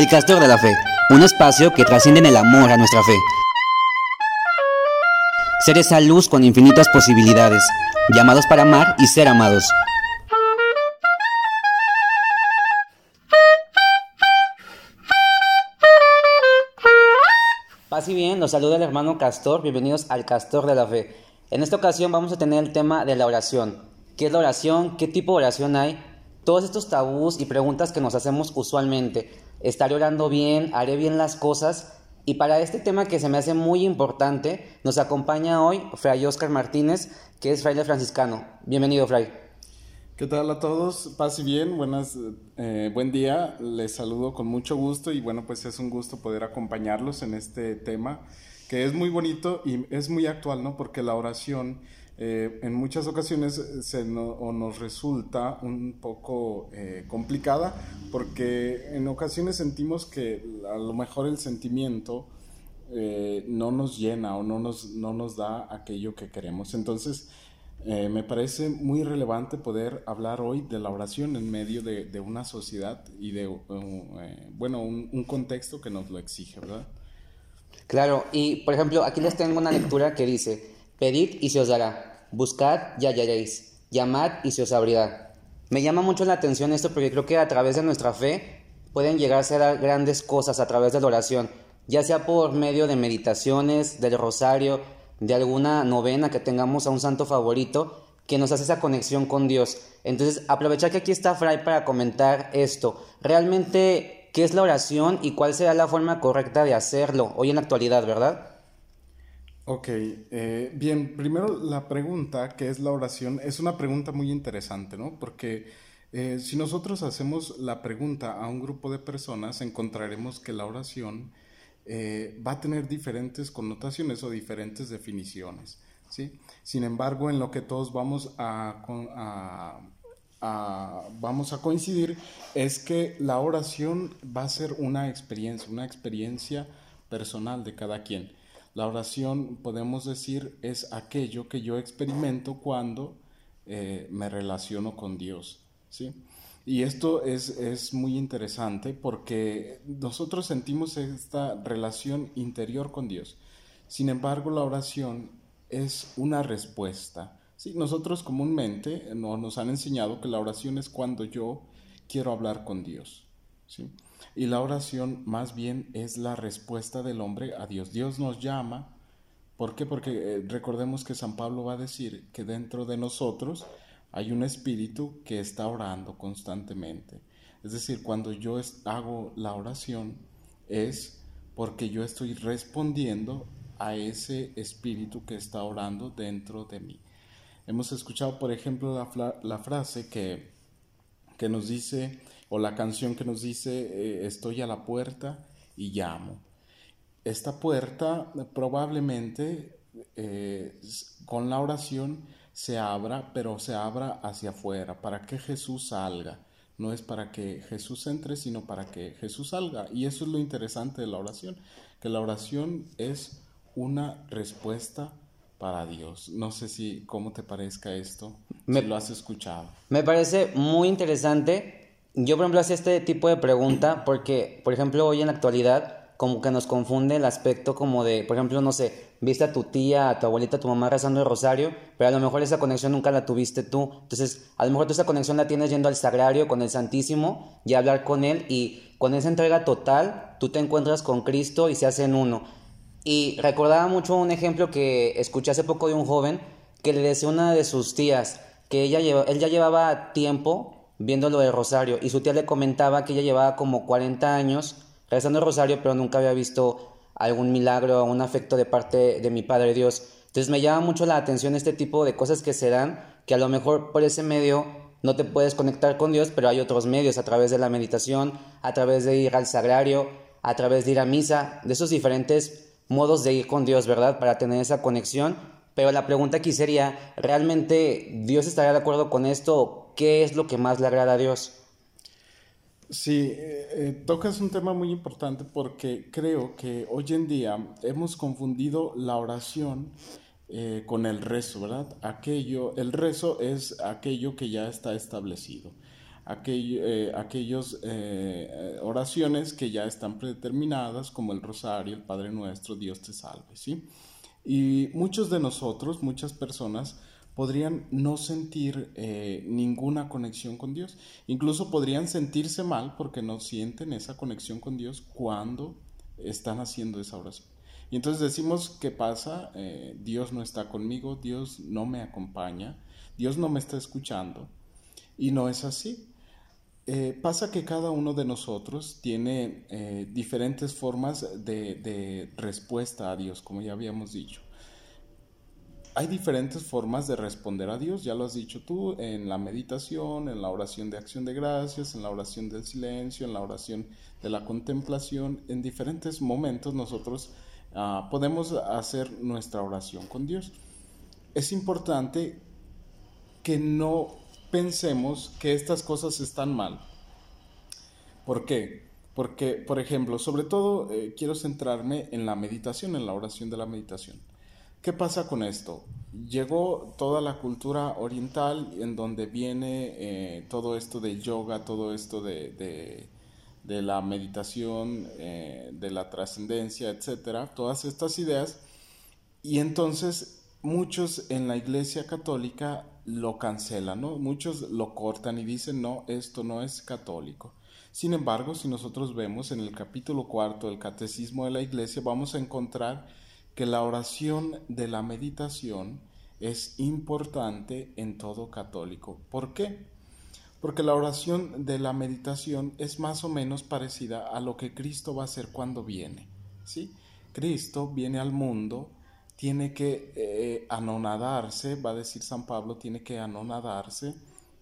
El Castor de la Fe, un espacio que trasciende en el amor a nuestra fe. Ser esa luz con infinitas posibilidades, llamados para amar y ser amados. Paz y bien, los saluda el hermano Castor, bienvenidos al Castor de la Fe. En esta ocasión vamos a tener el tema de la oración. ¿Qué es la oración? ¿Qué tipo de oración hay? Todos estos tabús y preguntas que nos hacemos usualmente. ¿Estaré orando bien? ¿Haré bien las cosas? Y para este tema que se me hace muy importante, nos acompaña hoy Fray Oscar Martínez, que es fraile franciscano. Bienvenido, Fray. ¿Qué tal a todos? Paz y bien, buenas, eh, buen día. Les saludo con mucho gusto y bueno, pues es un gusto poder acompañarlos en este tema que es muy bonito y es muy actual, ¿no? Porque la oración eh, en muchas ocasiones se nos resulta un poco eh, complicada porque en ocasiones sentimos que a lo mejor el sentimiento no nos llena o no nos, no nos da aquello que queremos. Entonces, eh, me parece muy relevante poder hablar hoy de la oración en medio de, una sociedad y de, eh, bueno, un, contexto que nos lo exige, ¿verdad? Claro, y por ejemplo, aquí les tengo una lectura que dice, pedid y se os dará, buscad y hallaréis, llamad y se os abrirá. Me llama mucho la atención esto porque creo que a través de nuestra fe pueden llegar a ser grandes cosas a través de la oración, ya sea por medio de meditaciones, del rosario, de alguna novena que tengamos a un santo favorito que nos hace esa conexión con Dios. Entonces, aprovechar que aquí está Fray para comentar esto. Realmente, ¿qué es la oración y cuál será la forma correcta de hacerlo hoy en la actualidad, verdad? Ok, eh, bien, primero la pregunta, ¿qué es la oración? Es una pregunta muy interesante, ¿no? Porque eh, si nosotros hacemos la pregunta a un grupo de personas, encontraremos que la oración eh, va a tener diferentes connotaciones o diferentes definiciones. ¿sí? Sin embargo, en lo que todos vamos a, vamos a coincidir es que la oración va a ser una experiencia, una experiencia personal de cada quien. La oración, podemos decir, es aquello que yo experimento cuando eh, me relaciono con Dios. ¿sí? Y esto es, muy interesante porque nosotros sentimos esta relación interior con Dios. Sin embargo, la oración es una respuesta. Sí, nosotros comúnmente nos han enseñado que la oración es cuando yo quiero hablar con Dios. ¿sí? Y la oración más bien es la respuesta del hombre a Dios. Dios nos llama. ¿Por qué? Porque eh, recordemos que San Pablo va a decir que dentro de nosotros hay un espíritu que está orando constantemente. Es decir, cuando yo hago la oración es porque yo estoy respondiendo a ese espíritu que está orando dentro de mí. Hemos escuchado, por ejemplo, la, frase que, que, nos dice, o la canción que nos dice, eh, estoy a la puerta y llamo. Esta puerta probablemente eh, con la oración se abra, pero se abra hacia afuera, para que Jesús salga. No es para que Jesús entre, sino para que Jesús salga. Y eso es lo interesante de la oración, que la oración es una respuesta para Dios. No sé si cómo te parezca esto, me, si lo has escuchado. Me parece muy interesante. Yo, por ejemplo, hacía este tipo de pregunta porque, por ejemplo, hoy en la actualidad como que nos confunde el aspecto como de, por ejemplo, no sé, viste a tu tía, a tu abuelita, a tu mamá rezando el rosario, pero a lo mejor esa conexión nunca la tuviste tú. Entonces, a lo mejor tú esa conexión la tienes yendo al sagrario con el Santísimo y hablar con Él y con esa entrega total, tú te encuentras con Cristo y se hacen uno. Y recordaba mucho un ejemplo que escuché hace poco de un joven que le decía una de sus tías que ella él ya llevaba tiempo viendo lo del rosario y su tía le comentaba que ella llevaba como 40 años rezando el rosario, pero nunca había visto algún milagro, un afecto de parte de mi Padre Dios. Entonces me llama mucho la atención este tipo de cosas que se dan, que a lo mejor por ese medio no te puedes conectar con Dios, pero hay otros medios a través de la meditación, a través de ir al sagrario, a través de ir a misa, de esos diferentes modos de ir con Dios, ¿verdad? Para tener esa conexión. Pero la pregunta aquí sería, ¿realmente Dios estaría de acuerdo con esto? ¿Qué es lo que más le agrada a Dios? Sí, eh, eh, tocas un tema muy importante porque creo que hoy en día hemos confundido la oración eh, con el rezo, ¿verdad? Aquello, el rezo es aquello que ya está establecido. aquellas aquellos oraciones que ya están predeterminadas, como el rosario, el Padre Nuestro, Dios te salve, ¿sí? Y muchos de nosotros, muchas personas, podrían no sentir eh, ninguna conexión con Dios. Incluso podrían sentirse mal porque no sienten esa conexión con Dios cuando están haciendo esa oración. Y entonces decimos, ¿qué pasa? Eh, Dios no está conmigo, Dios no me acompaña, Dios no me está escuchando. Y no es así. Eh, pasa que cada uno de nosotros tiene diferentes formas de respuesta a Dios, como ya habíamos dicho hay diferentes formas de responder a Dios, ya lo has dicho tú, en la meditación, en la oración de acción de gracias, en la oración del silencio, en la oración de la contemplación, en diferentes momentos nosotros ah, podemos hacer nuestra oración con Dios. Es importante que no pensemos que estas cosas están mal. ¿Por qué? Porque, por ejemplo, sobre todo eh, quiero centrarme en la meditación, en la oración de la meditación. ¿Qué pasa con esto? Llegó toda la cultura oriental en donde viene eh, todo esto del yoga, todo esto de, la meditación, eh, de la trascendencia, etcétera, todas estas ideas. Y entonces muchos en la iglesia católica lo cancelan, ¿no? Muchos lo cortan y dicen, no, esto no es católico. Sin embargo, si nosotros vemos en el capítulo cuarto del Catecismo de la Iglesia, vamos a encontrar que la oración de la meditación es importante en todo católico. ¿Por qué? Porque la oración de la meditación es más o menos parecida a lo que Cristo va a hacer cuando viene. ¿sí? Cristo viene al mundo, tiene que eh, anonadarse, va a decir San Pablo, tiene que anonadarse,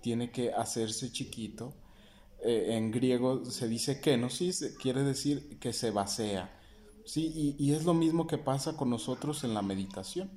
tiene que hacerse chiquito. Eh, en griego se dice kenosis, quiere decir que se vacía Sí, y, es lo mismo que pasa con nosotros en la meditación.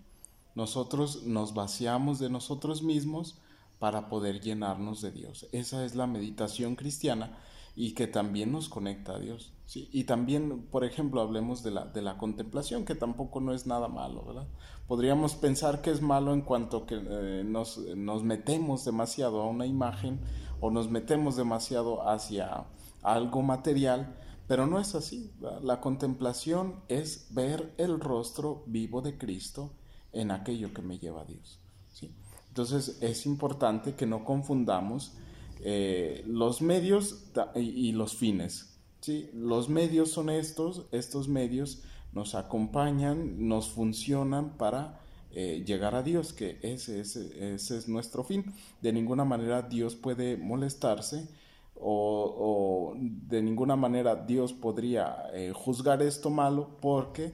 Nosotros nos vaciamos de nosotros mismos para poder llenarnos de Dios. Esa es la meditación cristiana y que también nos conecta a Dios. ¿sí? Y también, por ejemplo, hablemos de la, de la contemplación, que tampoco no es nada malo, ¿verdad? Podríamos pensar que es malo en cuanto que eh, nos, nos metemos demasiado a una imagen o nos metemos demasiado hacia algo material, pero no es así. La contemplación es ver el rostro vivo de Cristo en aquello que me lleva a Dios. ¿sí? Entonces es importante que no confundamos eh, los medios y, los fines. ¿sí? Los medios son estos, estos medios nos acompañan, nos funcionan para eh, llegar a Dios, que ese, es nuestro fin. De ninguna manera Dios puede molestarse o, de ninguna manera Dios podría eh, juzgar esto malo porque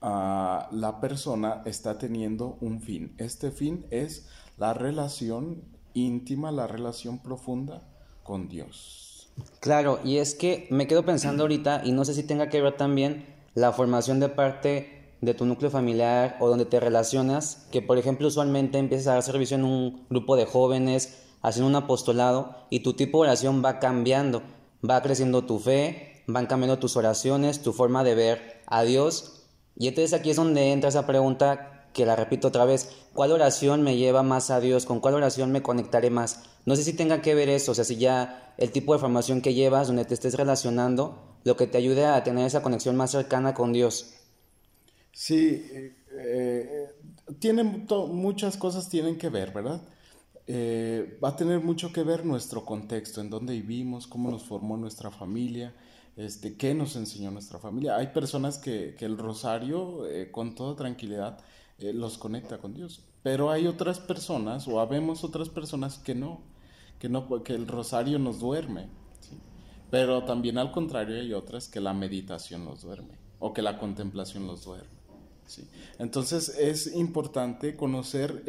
ah, la persona está teniendo un fin. Este fin es la relación íntima, la relación profunda con Dios. Claro, y es que me quedo pensando ahorita, y no sé si tenga que ver también la formación de parte de tu núcleo familiar o donde te relacionas, que por ejemplo usualmente empiezas a dar servicio en un grupo de jóvenes, haciendo un apostolado y tu tipo de oración va cambiando, va creciendo tu fe, van cambiando tus oraciones, tu forma de ver a Dios. Y entonces aquí es donde entra esa pregunta que la repito otra vez, ¿cuál oración me lleva más a Dios? ¿Con cuál oración me conectaré más? No sé si tenga que ver eso, o sea, si ya el tipo de formación que llevas, donde te estés relacionando, lo que te ayude a tener esa conexión más cercana con Dios. Sí, eh, eh, muchas cosas tienen que ver, ¿verdad? Eh, va a tener mucho que ver nuestro contexto, en dónde vivimos, cómo nos formó nuestra familia, este, qué nos enseñó nuestra familia. Hay personas que, el rosario, eh, con toda tranquilidad, eh, los conecta con Dios, pero hay otras personas, o habemos otras personas que no, que, no, que el rosario nos duerme. Pero también al contrario hay otras que la meditación los duerme, o que la contemplación los duerme. Entonces es importante conocer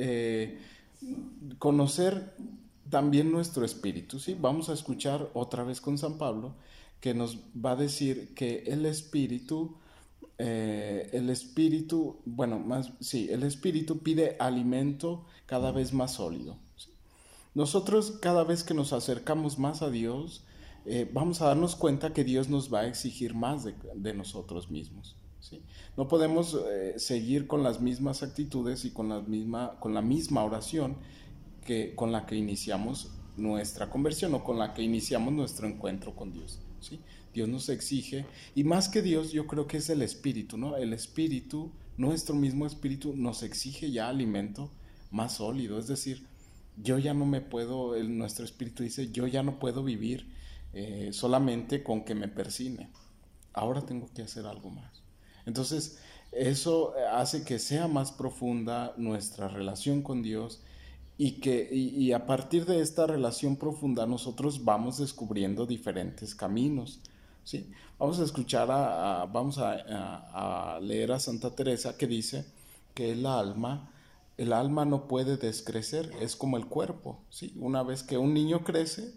conocer también nuestro espíritu, ¿sí? Vamos a escuchar otra vez con San Pablo que nos va a decir que el espíritu, eh, el espíritu, bueno, más, sí, el espíritu pide alimento cada vez más sólido. Nosotros cada vez que nos acercamos más a Dios, eh, vamos a darnos cuenta que Dios nos va a exigir más de nosotros mismos. No podemos eh, seguir con las mismas actitudes y con la misma, con la misma oración que, con la que iniciamos nuestra conversión o con la que iniciamos nuestro encuentro con Dios. ¿sí? Dios nos exige, y más que Dios, yo creo que es el Espíritu, ¿no? El Espíritu, nuestro mismo Espíritu, nos exige ya alimento más sólido, es decir, yo ya no me puedo, el, nuestro Espíritu dice, yo ya no puedo vivir eh, solamente con que me persine, ahora tengo que hacer algo más. Entonces, eso hace que sea más profunda nuestra relación con Dios y que y, a partir de esta relación profunda nosotros vamos descubriendo diferentes caminos. ¿sí? Vamos a escuchar, a, vamos a, a, leer a Santa Teresa que dice que el alma, el alma no puede descrecer, es como el cuerpo. ¿sí? Una vez que un niño crece,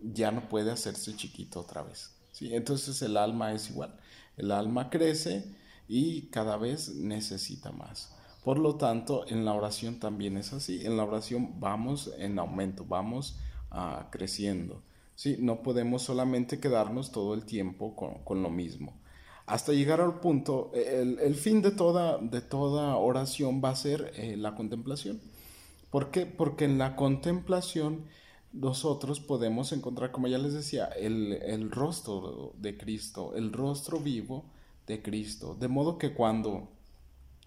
ya no puede hacerse chiquito otra vez. ¿sí? Entonces el alma es igual. El alma crece y cada vez necesita más. Por lo tanto, en la oración también es así. En la oración vamos en aumento, vamos ah, creciendo. ¿sí? No podemos solamente quedarnos todo el tiempo con, lo mismo. Hasta llegar al punto, el, fin de toda, de toda oración va a ser eh, la contemplación. ¿Por qué? Porque en la contemplación nosotros podemos encontrar, como ya les decía, el, el rostro de Cristo, el rostro vivo de Cristo. De modo que cuando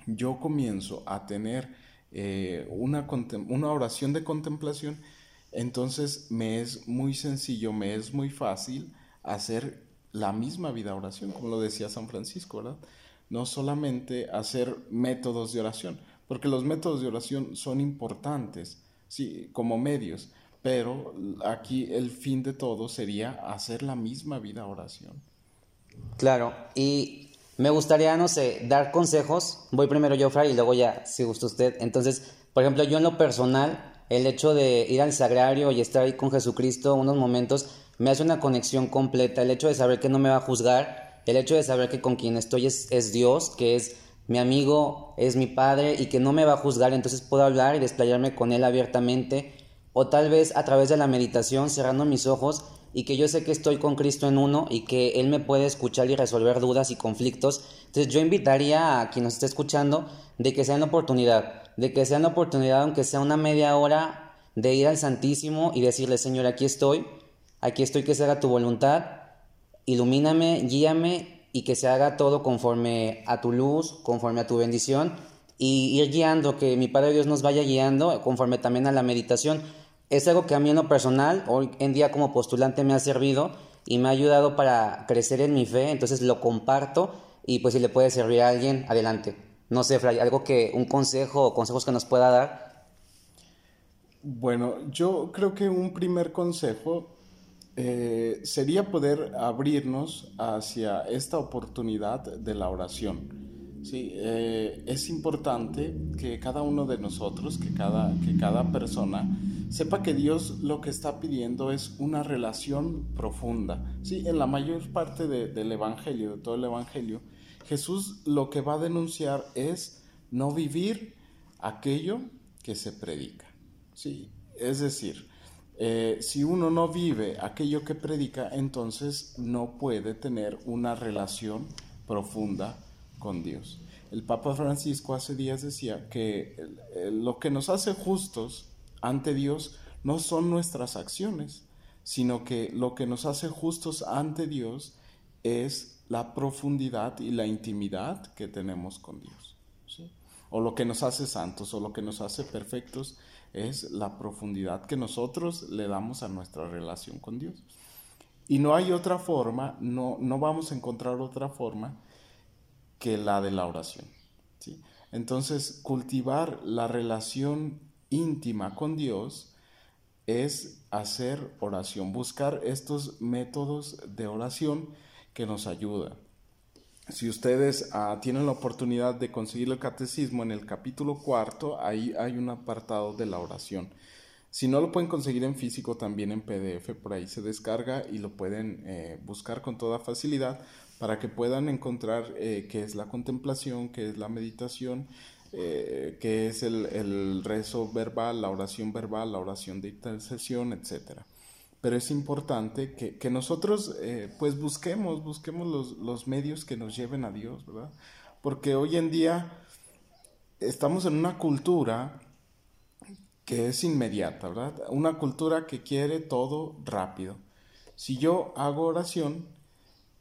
yo comienzo a tener eh, una, una oración de contemplación, entonces me es muy sencillo, me es muy fácil hacer la misma vida oración, como lo decía San Francisco, ¿verdad? No solamente hacer métodos de oración, porque los métodos de oración son importantes, sí, como medios, pero aquí el fin de todo sería hacer la misma vida oración. Claro, y me gustaría, no sé, dar consejos. Voy primero yo, Fray, y luego ya, si gusta usted. Entonces, por ejemplo, yo en lo personal, el hecho de ir al sagrario y estar ahí con Jesucristo unos momentos, me hace una conexión completa. El hecho de saber que no me va a juzgar, el hecho de saber que con quien estoy es, es Dios, que es mi amigo, es mi padre y que no me va a juzgar, entonces puedo hablar y desplayarme con él abiertamente. O tal vez a través de la meditación, cerrando mis ojos, y que yo sé que estoy con Cristo en uno y que Él me puede escuchar y resolver dudas y conflictos. Entonces yo invitaría a quien nos esté escuchando de que sea una oportunidad, de que sea una oportunidad aunque sea una media hora de ir al Santísimo y decirle, Señor, aquí estoy, aquí estoy que se haga tu voluntad, ilumíname, guíame y que se haga todo conforme a tu luz, conforme a tu bendición y ir guiando, que mi Padre Dios nos vaya guiando conforme también a la meditación es algo que a mí en lo personal, hoy en día como postulante me ha servido y me ha ayudado para crecer en mi fe, entonces lo comparto y pues si le puede servir a alguien, adelante. No sé, Fray, algo que, un consejo o consejos que nos pueda dar. Bueno, yo creo que un primer consejo eh, sería poder abrirnos hacia esta oportunidad de la oración. Sí, eh, es importante que cada uno de nosotros, que cada, que cada persona, sepa que Dios lo que está pidiendo es una relación profunda. Sí, en la mayor parte del Evangelio, de todo el Evangelio, Jesús lo que va a denunciar es no vivir aquello que se predica. Sí, es decir, eh, si uno no vive aquello que predica, entonces no puede tener una relación profunda con Dios. El Papa Francisco hace días decía que lo que nos hace justos ante Dios no son nuestras acciones, sino que lo que nos hace justos ante Dios es la profundidad y la intimidad que tenemos con Dios. O lo que nos hace santos o lo que nos hace perfectos es la profundidad que nosotros le damos a nuestra relación con Dios. Y no hay otra forma, no, no vamos a encontrar otra forma que la de la oración. ¿sí? Entonces, cultivar la relación íntima con Dios es hacer oración, buscar estos métodos de oración que nos ayudan. Si ustedes ah, tienen la oportunidad de conseguir el catecismo en el capítulo cuarto, ahí hay un apartado de la oración. Si no lo pueden conseguir en físico, también en PDF, por ahí se descarga y lo pueden eh, buscar con toda facilidad para que puedan encontrar eh, qué es la contemplación, qué es la meditación eh, que es el, rezo verbal, la oración verbal, la oración de intercesión, etc. Pero es importante que, nosotros eh, pues busquemos, busquemos los, los, medios que nos lleven a Dios, ¿verdad? Porque hoy en día estamos en una cultura que es inmediata, ¿verdad? Una cultura que quiere todo rápido. Si yo hago oración,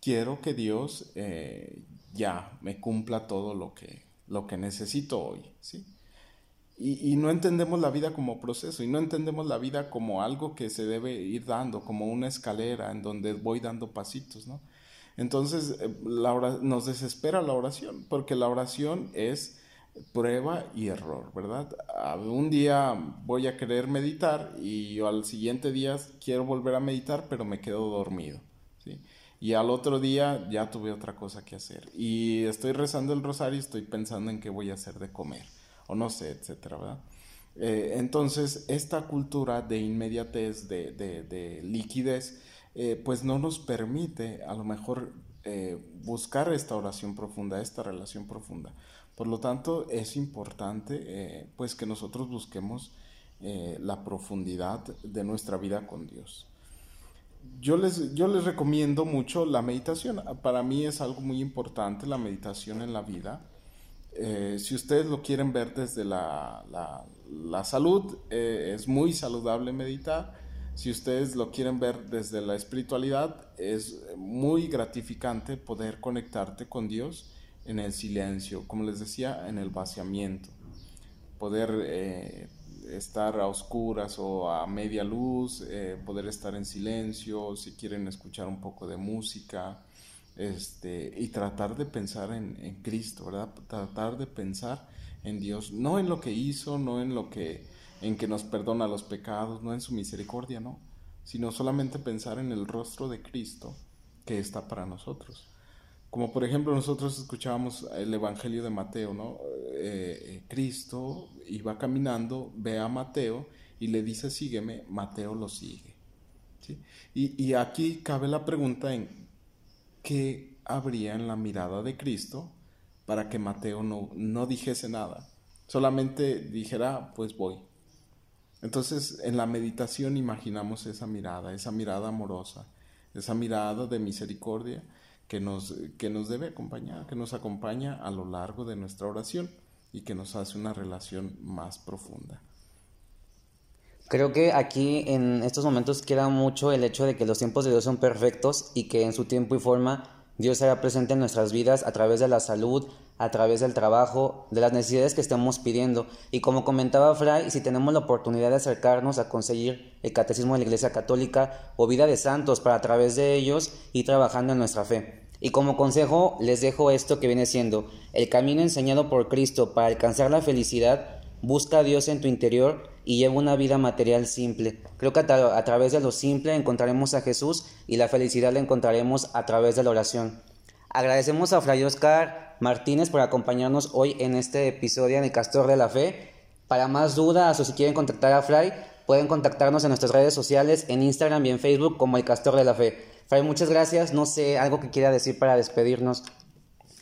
quiero que Dios eh, ya me cumpla todo lo que, lo que necesito hoy, ¿sí? Y, no entendemos la vida como proceso y no entendemos la vida como algo que se debe ir dando, como una escalera en donde voy dando pasitos, ¿no? Entonces eh, nos desespera la oración, porque la oración es prueba y error, ¿verdad? Un día voy a querer meditar y al siguiente día quiero volver a meditar, pero me quedo dormido, ¿sí? Y al otro día ya tuve otra cosa que hacer. Y estoy rezando el rosario y estoy pensando en qué voy a hacer de comer o no sé, etcétera, ¿verdad? Eh, entonces, esta cultura de inmediatez, de, de, liquidez, eh, pues no nos permite a lo mejor eh, buscar esta oración profunda, esta relación profunda. Por lo tanto, es importante pues que nosotros busquemos la profundidad de nuestra vida con Dios. Yo les, yo les recomiendo mucho la meditación. Para mí es algo muy importante la meditación en la vida. Eh, si ustedes lo quieren ver desde la, la, salud, eh, es muy saludable meditar. Si ustedes lo quieren ver desde la espiritualidad, es muy gratificante poder conectarte con Dios en el silencio, como les decía, en el vaciamiento. Poder eh, estar a oscuras o a media luz, poder estar en silencio, si quieren escuchar un poco de música, este, y tratar de pensar en, Cristo, ¿verdad? Tratar de pensar en Dios, no en lo que hizo, no en lo que, en que nos perdona los pecados, no en su misericordia, no, sino solamente pensar en el rostro de Cristo que está para nosotros. Como por ejemplo nosotros escuchábamos el Evangelio de Mateo, ¿no? Eh, eh, Cristo iba caminando, ve a Mateo y le dice sígueme, Mateo lo sigue. Y, y aquí cabe la pregunta en ¿qué habría en la mirada de Cristo para que Mateo no, no dijese nada? Solamente dijera, pues voy. Entonces, en la meditación imaginamos esa mirada, esa mirada amorosa, esa mirada de misericordia que nos, que nos debe acompañar, que nos acompaña a lo largo de nuestra oración y que nos hace una relación más profunda. Creo que aquí en estos momentos queda mucho el hecho de que los tiempos de Dios son perfectos y que en su tiempo y forma Dios será presente en nuestras vidas a través de la salud, a través del trabajo, de las necesidades que estemos pidiendo. Y como comentaba Fray, si tenemos la oportunidad de acercarnos a conseguir el catecismo de la Iglesia Católica o vida de santos para a través de ellos ir trabajando en nuestra fe. Y como consejo les dejo esto que viene siendo el camino enseñado por Cristo para alcanzar la felicidad Busca a Dios en tu interior y lleva una vida material simple. Creo que a, través de lo simple encontraremos a Jesús y la felicidad la encontraremos a través de la oración. Agradecemos a Fray Oscar Martínez por acompañarnos hoy en este episodio en el Castor de la Fe. Para más dudas o si quieren contactar a Fray, pueden contactarnos en nuestras redes sociales, en Instagram y en Facebook como el Castor de la Fe. Fray, muchas gracias. No sé, algo que quiera decir para despedirnos.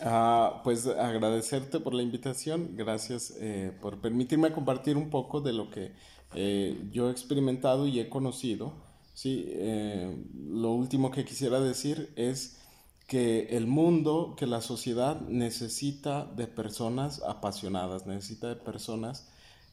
Ah, pues agradecerte por la invitación, gracias eh, por permitirme compartir un poco de lo que eh, yo he experimentado y he conocido. Sí, eh, lo último que quisiera decir es que el mundo, que la sociedad necesita de personas apasionadas, necesita de personas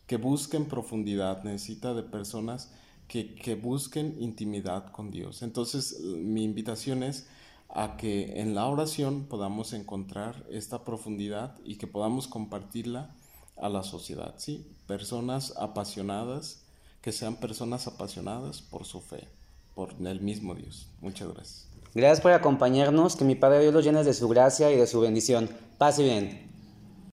que busquen profundidad, necesita de personas que, que busquen intimidad con Dios. Entonces, mi invitación es a que en la oración podamos encontrar esta profundidad y que podamos compartirla a la sociedad, ¿sí? Personas apasionadas, que sean personas apasionadas por su fe, por el mismo Dios. Muchas gracias. Gracias por acompañarnos, que mi Padre Dios los llene de su gracia y de su bendición. Pase bien.